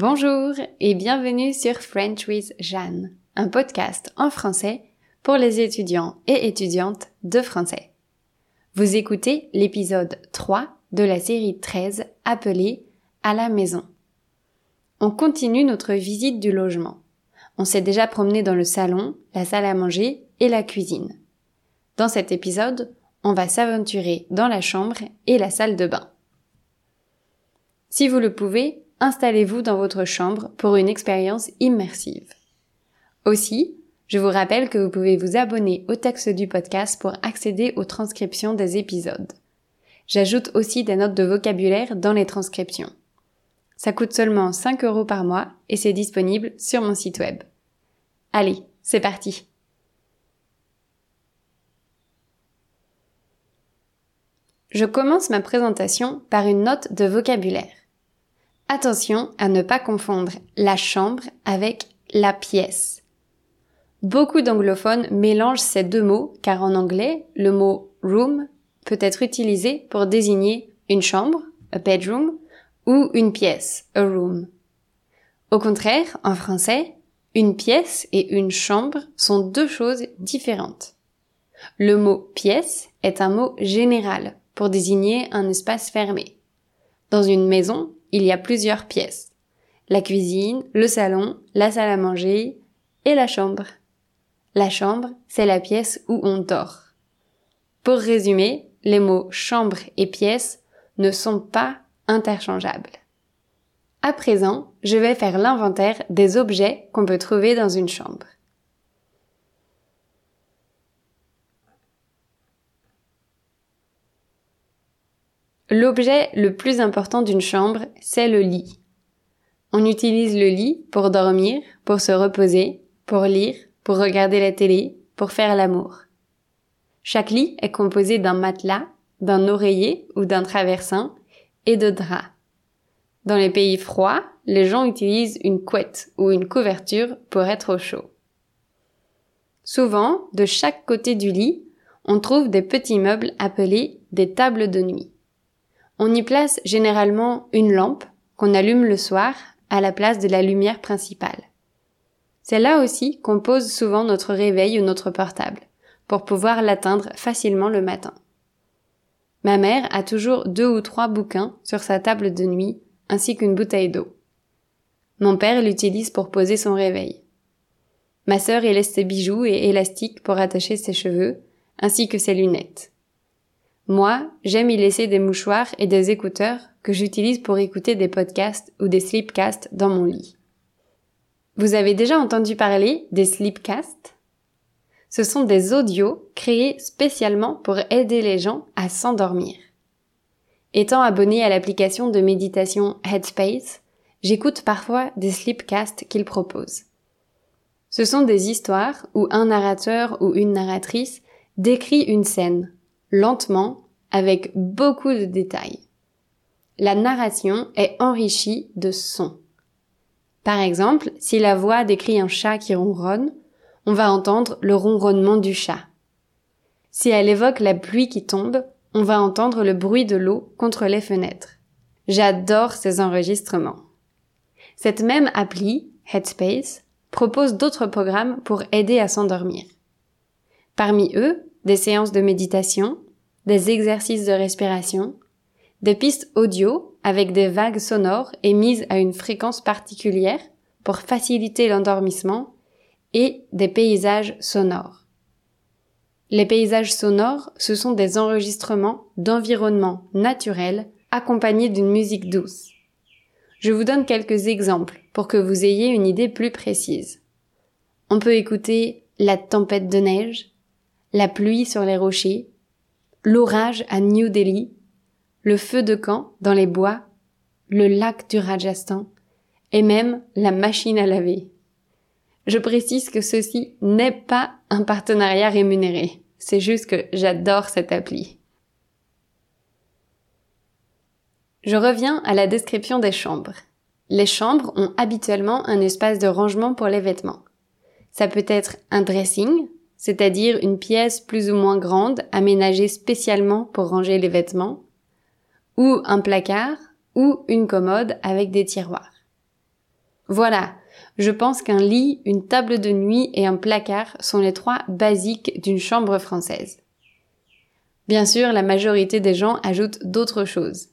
Bonjour et bienvenue sur French with Jeanne, un podcast en français pour les étudiants et étudiantes de français. Vous écoutez l'épisode 3 de la série 13 appelée À la maison. On continue notre visite du logement. On s'est déjà promené dans le salon, la salle à manger et la cuisine. Dans cet épisode, on va s'aventurer dans la chambre et la salle de bain. Si vous le pouvez, installez-vous dans votre chambre pour une expérience immersive. Aussi, je vous rappelle que vous pouvez vous abonner au texte du podcast pour accéder aux transcriptions des épisodes. J'ajoute aussi des notes de vocabulaire dans les transcriptions. Ça coûte seulement 5 euros par mois et c'est disponible sur mon site web. Allez, c'est parti. Je commence ma présentation par une note de vocabulaire. Attention à ne pas confondre la chambre avec la pièce. Beaucoup d'anglophones mélangent ces deux mots car en anglais, le mot room peut être utilisé pour désigner une chambre, a bedroom, ou une pièce, a room. Au contraire, en français, une pièce et une chambre sont deux choses différentes. Le mot pièce est un mot général pour désigner un espace fermé. Dans une maison, il y a plusieurs pièces. La cuisine, le salon, la salle à manger et la chambre. La chambre, c'est la pièce où on dort. Pour résumer, les mots chambre et pièce ne sont pas interchangeables. À présent, je vais faire l'inventaire des objets qu'on peut trouver dans une chambre. L'objet le plus important d'une chambre, c'est le lit. On utilise le lit pour dormir, pour se reposer, pour lire, pour regarder la télé, pour faire l'amour. Chaque lit est composé d'un matelas, d'un oreiller ou d'un traversin et de draps. Dans les pays froids, les gens utilisent une couette ou une couverture pour être au chaud. Souvent, de chaque côté du lit, on trouve des petits meubles appelés des tables de nuit. On y place généralement une lampe qu'on allume le soir à la place de la lumière principale. C'est là aussi qu'on pose souvent notre réveil ou notre portable, pour pouvoir l'atteindre facilement le matin. Ma mère a toujours deux ou trois bouquins sur sa table de nuit, ainsi qu'une bouteille d'eau. Mon père l'utilise pour poser son réveil. Ma sœur y laisse ses bijoux et élastiques pour attacher ses cheveux, ainsi que ses lunettes. Moi, j'aime y laisser des mouchoirs et des écouteurs que j'utilise pour écouter des podcasts ou des sleepcasts dans mon lit. Vous avez déjà entendu parler des sleepcasts? Ce sont des audios créés spécialement pour aider les gens à s'endormir. Étant abonné à l'application de méditation Headspace, j'écoute parfois des sleepcasts qu'ils proposent. Ce sont des histoires où un narrateur ou une narratrice décrit une scène, lentement, avec beaucoup de détails. La narration est enrichie de sons. Par exemple, si la voix décrit un chat qui ronronne, on va entendre le ronronnement du chat. Si elle évoque la pluie qui tombe, on va entendre le bruit de l'eau contre les fenêtres. J'adore ces enregistrements. Cette même appli, Headspace, propose d'autres programmes pour aider à s'endormir. Parmi eux, des séances de méditation, des exercices de respiration, des pistes audio avec des vagues sonores émises à une fréquence particulière pour faciliter l'endormissement et des paysages sonores. Les paysages sonores, ce sont des enregistrements d'environnements naturels accompagnés d'une musique douce. Je vous donne quelques exemples pour que vous ayez une idée plus précise. On peut écouter la tempête de neige, la pluie sur les rochers, l'orage à New Delhi, le feu de camp dans les bois, le lac du Rajasthan et même la machine à laver. Je précise que ceci n'est pas un partenariat rémunéré. C'est juste que j'adore cette appli. Je reviens à la description des chambres. Les chambres ont habituellement un espace de rangement pour les vêtements. Ça peut être un dressing, c'est-à-dire une pièce plus ou moins grande aménagée spécialement pour ranger les vêtements, ou un placard, ou une commode avec des tiroirs. Voilà, je pense qu'un lit, une table de nuit et un placard sont les trois basiques d'une chambre française. Bien sûr, la majorité des gens ajoutent d'autres choses.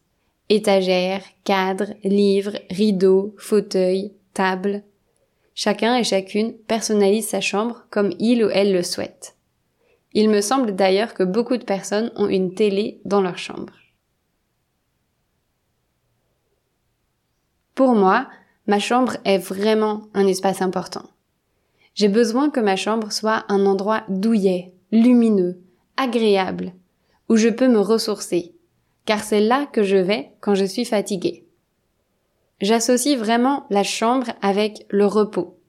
Étagères, cadres, livres, rideaux, fauteuils, tables. Chacun et chacune personnalise sa chambre comme il ou elle le souhaite. Il me semble d'ailleurs que beaucoup de personnes ont une télé dans leur chambre. Pour moi, ma chambre est vraiment un espace important. J'ai besoin que ma chambre soit un endroit douillet, lumineux, agréable, où je peux me ressourcer, car c'est là que je vais quand je suis fatiguée. J'associe vraiment la chambre avec le repos.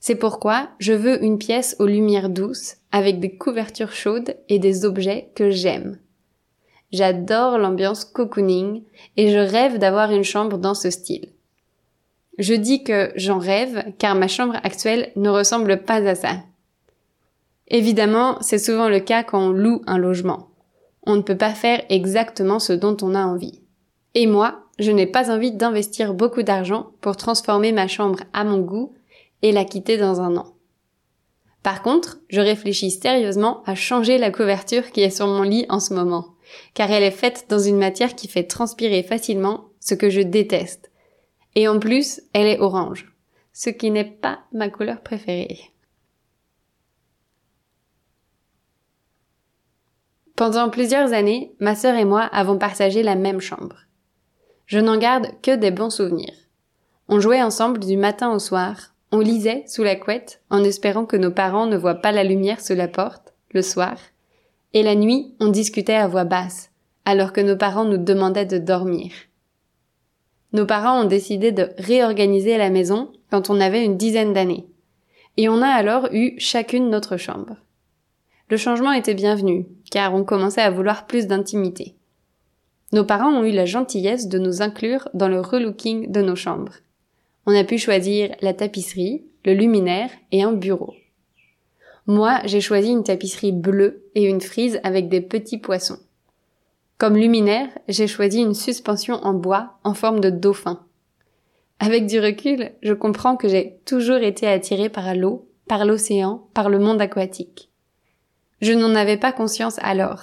C'est pourquoi je veux une pièce aux lumières douces, avec des couvertures chaudes et des objets que j'aime. J'adore l'ambiance cocooning et je rêve d'avoir une chambre dans ce style. Je dis que j'en rêve car ma chambre actuelle ne ressemble pas à ça. Évidemment, c'est souvent le cas quand on loue un logement. On ne peut pas faire exactement ce dont on a envie. Et moi, je n'ai pas envie d'investir beaucoup d'argent pour transformer ma chambre à mon goût et la quitter dans un an. Par contre, je réfléchis sérieusement à changer la couverture qui est sur mon lit en ce moment, car elle est faite dans une matière qui fait transpirer facilement, ce que je déteste, et en plus, elle est orange, ce qui n'est pas ma couleur préférée. Pendant plusieurs années, ma sœur et moi avons partagé la même chambre. Je n'en garde que des bons souvenirs. On jouait ensemble du matin au soir, on lisait sous la couette en espérant que nos parents ne voient pas la lumière sous la porte, le soir, et la nuit on discutait à voix basse, alors que nos parents nous demandaient de dormir. Nos parents ont décidé de réorganiser la maison quand on avait une dizaine d'années. Et on a alors eu chacune notre chambre. Le changement était bienvenu, car on commençait à vouloir plus d'intimité. Nos parents ont eu la gentillesse de nous inclure dans le relooking de nos chambres. On a pu choisir la tapisserie, le luminaire et un bureau. Moi, j'ai choisi une tapisserie bleue et une frise avec des petits poissons. Comme luminaire, j'ai choisi une suspension en bois en forme de dauphin. Avec du recul, je comprends que j'ai toujours été attirée par l'eau, par l'océan, par le monde aquatique. Je n'en avais pas conscience alors.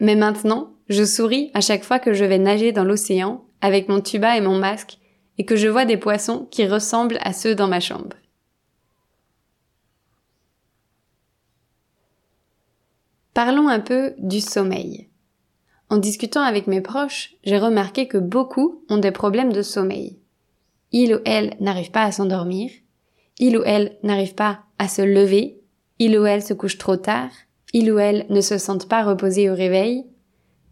Mais maintenant, je souris à chaque fois que je vais nager dans l'océan avec mon tuba et mon masque et que je vois des poissons qui ressemblent à ceux dans ma chambre. Parlons un peu du sommeil. En discutant avec mes proches, j'ai remarqué que beaucoup ont des problèmes de sommeil. Il ou elle n'arrive pas à s'endormir, il ou elle n'arrive pas à se lever, il ou elle se couche trop tard, il ou elle ne se sentent pas reposés au réveil,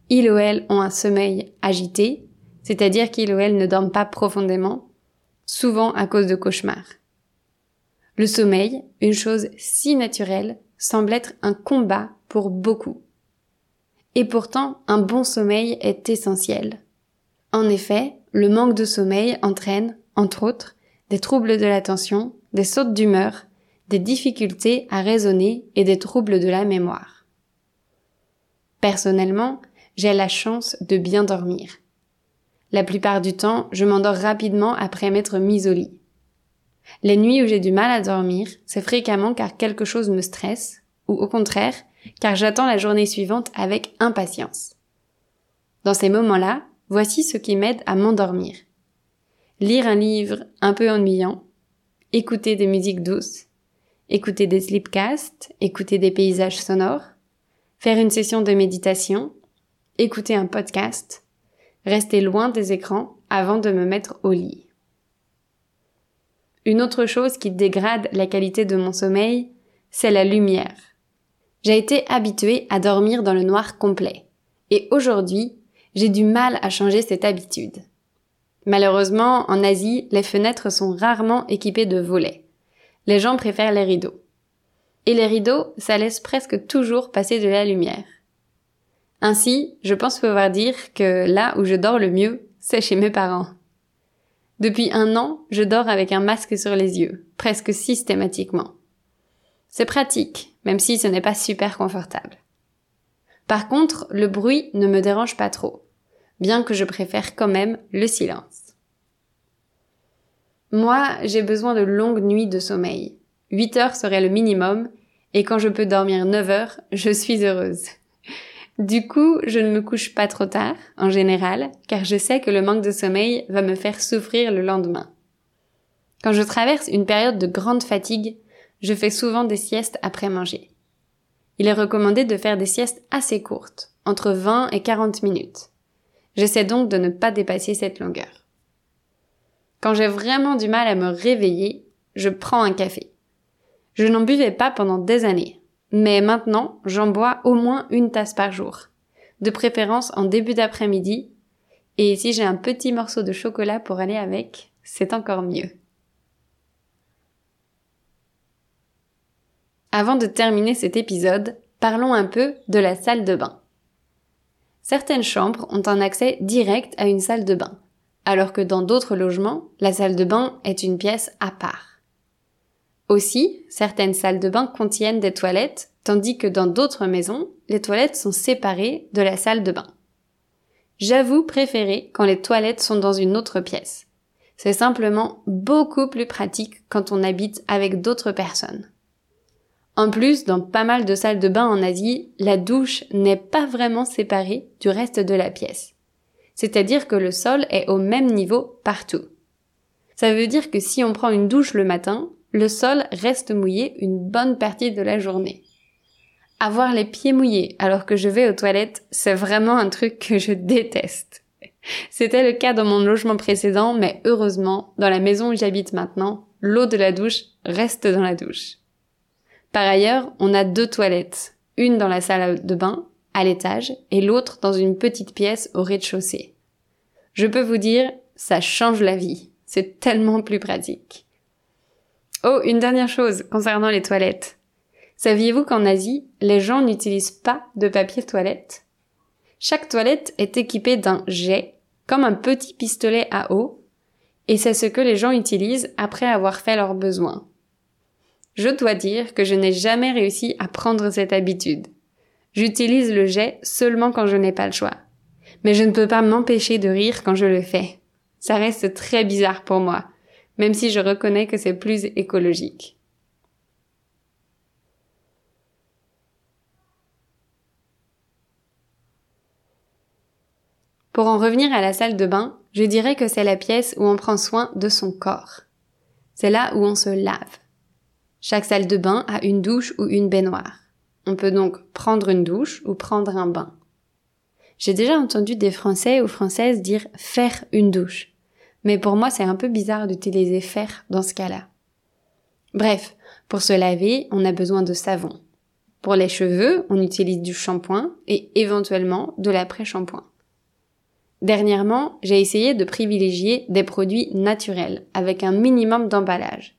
il ou elle ont un sommeil agité, c'est-à-dire qu'il ou elle ne dorment pas profondément, souvent à cause de cauchemars. Le sommeil, une chose si naturelle, semble être un combat pour beaucoup. Et pourtant, un bon sommeil est essentiel. En effet, le manque de sommeil entraîne, entre autres, des troubles de l'attention, des sautes d'humeur, des difficultés à raisonner et des troubles de la mémoire. Personnellement, j'ai la chance de bien dormir. La plupart du temps, je m'endors rapidement après m'être mise au lit. Les nuits où j'ai du mal à dormir, c'est fréquemment car quelque chose me stresse, ou au contraire, car j'attends la journée suivante avec impatience. Dans ces moments-là, voici ce qui m'aide à m'endormir. Lire un livre un peu ennuyant, écouter des musiques douces, écouter des sleepcasts, écouter des paysages sonores, faire une session de méditation, écouter un podcast, rester loin des écrans avant de me mettre au lit. Une autre chose qui dégrade la qualité de mon sommeil, c'est la lumière. J'ai été habituée à dormir dans le noir complet. Et aujourd'hui, j'ai du mal à changer cette habitude. Malheureusement, en Asie, les fenêtres sont rarement équipées de volets. Les gens préfèrent les rideaux. Et les rideaux, ça laisse presque toujours passer de la lumière. Ainsi, je pense pouvoir dire que là où je dors le mieux, c'est chez mes parents. Depuis un an, je dors avec un masque sur les yeux, presque systématiquement. C'est pratique, même si ce n'est pas super confortable. Par contre, le bruit ne me dérange pas trop, bien que je préfère quand même le silence. Moi, j'ai besoin de longues nuits de sommeil. 8 heures serait le minimum, et quand je peux dormir 9 heures, je suis heureuse. Du coup, je ne me couche pas trop tard, en général, car je sais que le manque de sommeil va me faire souffrir le lendemain. Quand je traverse une période de grande fatigue, je fais souvent des siestes après manger. Il est recommandé de faire des siestes assez courtes, entre 20 et 40 minutes. J'essaie donc de ne pas dépasser cette longueur. Quand j'ai vraiment du mal à me réveiller, je prends un café. Je n'en buvais pas pendant des années, mais maintenant j'en bois au moins une tasse par jour, de préférence en début d'après-midi, et si j'ai un petit morceau de chocolat pour aller avec, c'est encore mieux. Avant de terminer cet épisode, parlons un peu de la salle de bain. Certaines chambres ont un accès direct à une salle de bain, alors que dans d'autres logements, la salle de bain est une pièce à part. Aussi, certaines salles de bain contiennent des toilettes, tandis que dans d'autres maisons, les toilettes sont séparées de la salle de bain. J'avoue préférer quand les toilettes sont dans une autre pièce. C'est simplement beaucoup plus pratique quand on habite avec d'autres personnes. En plus, dans pas mal de salles de bain en Asie, la douche n'est pas vraiment séparée du reste de la pièce. C'est-à-dire que le sol est au même niveau partout. Ça veut dire que si on prend une douche le matin, le sol reste mouillé une bonne partie de la journée. Avoir les pieds mouillés alors que je vais aux toilettes, c'est vraiment un truc que je déteste. C'était le cas dans mon logement précédent, mais heureusement, dans la maison où j'habite maintenant, l'eau de la douche reste dans la douche. Par ailleurs, on a deux toilettes, une dans la salle de bain, à l'étage, et l'autre dans une petite pièce au rez-de-chaussée. Je peux vous dire, ça change la vie. C'est tellement plus pratique. Oh, une dernière chose concernant les toilettes. Saviez-vous qu'en Asie, les gens n'utilisent pas de papier toilette? Chaque toilette est équipée d'un jet, comme un petit pistolet à eau, et c'est ce que les gens utilisent après avoir fait leurs besoins. Je dois dire que je n'ai jamais réussi à prendre cette habitude. J'utilise le jet seulement quand je n'ai pas le choix. Mais je ne peux pas m'empêcher de rire quand je le fais. Ça reste très bizarre pour moi, même si je reconnais que c'est plus écologique. Pour en revenir à la salle de bain, je dirais que c'est la pièce où on prend soin de son corps. C'est là où on se lave. Chaque salle de bain a une douche ou une baignoire. On peut donc prendre une douche ou prendre un bain. J'ai déjà entendu des Français ou Françaises dire faire une douche. Mais pour moi, c'est un peu bizarre d'utiliser faire dans ce cas-là. Bref, pour se laver, on a besoin de savon. Pour les cheveux, on utilise du shampoing et éventuellement de l'après-shampoing. Dernièrement, j'ai essayé de privilégier des produits naturels avec un minimum d'emballage.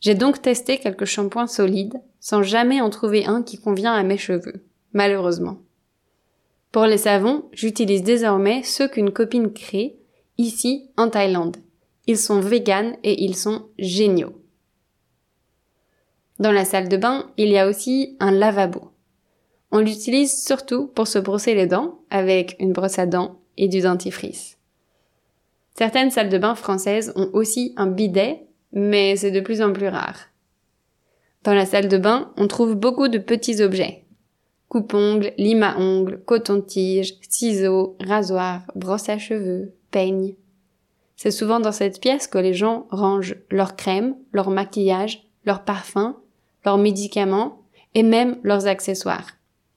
J'ai donc testé quelques shampoings solides, sans jamais en trouver un qui convient à mes cheveux, malheureusement. Pour les savons, j'utilise désormais ceux qu'une copine crée, ici en Thaïlande. Ils sont véganes et ils sont géniaux. Dans la salle de bain, il y a aussi un lavabo. On l'utilise surtout pour se brosser les dents avec une brosse à dents et du dentifrice. Certaines salles de bain françaises ont aussi un bidet mais c'est de plus en plus rare. Dans la salle de bain, on trouve beaucoup de petits objets. Coupe-ongles, lime à ongles, coton-tige, ciseaux, rasoirs, brosse à cheveux, peigne. C'est souvent dans cette pièce que les gens rangent leurs crèmes, leur maquillage, leurs parfums, leurs médicaments et même leurs accessoires.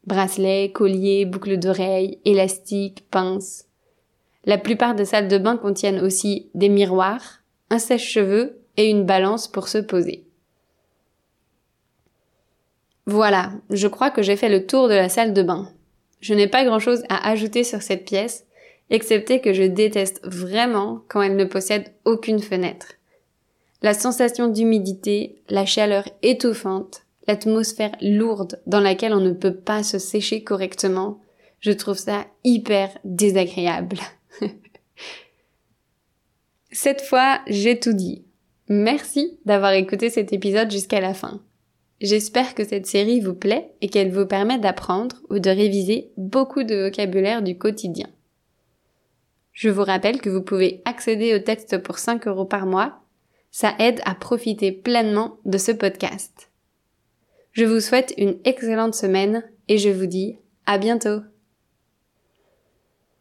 Bracelets, colliers, boucles d'oreilles, élastiques, pinces. La plupart des salles de bain contiennent aussi des miroirs, un sèche-cheveux et une balance pour se poser. Voilà, je crois que j'ai fait le tour de la salle de bain. Je n'ai pas grand chose à ajouter sur cette pièce, excepté que je déteste vraiment quand elle ne possède aucune fenêtre. La sensation d'humidité, la chaleur étouffante, l'atmosphère lourde dans laquelle on ne peut pas se sécher correctement, je trouve ça hyper désagréable. Cette fois, j'ai tout dit. Merci d'avoir écouté cet épisode jusqu'à la fin. J'espère que cette série vous plaît et qu'elle vous permet d'apprendre ou de réviser beaucoup de vocabulaire du quotidien. Je vous rappelle que vous pouvez accéder au texte pour 5 euros par mois. Ça aide à profiter pleinement de ce podcast. Je vous souhaite une excellente semaine et je vous dis à bientôt.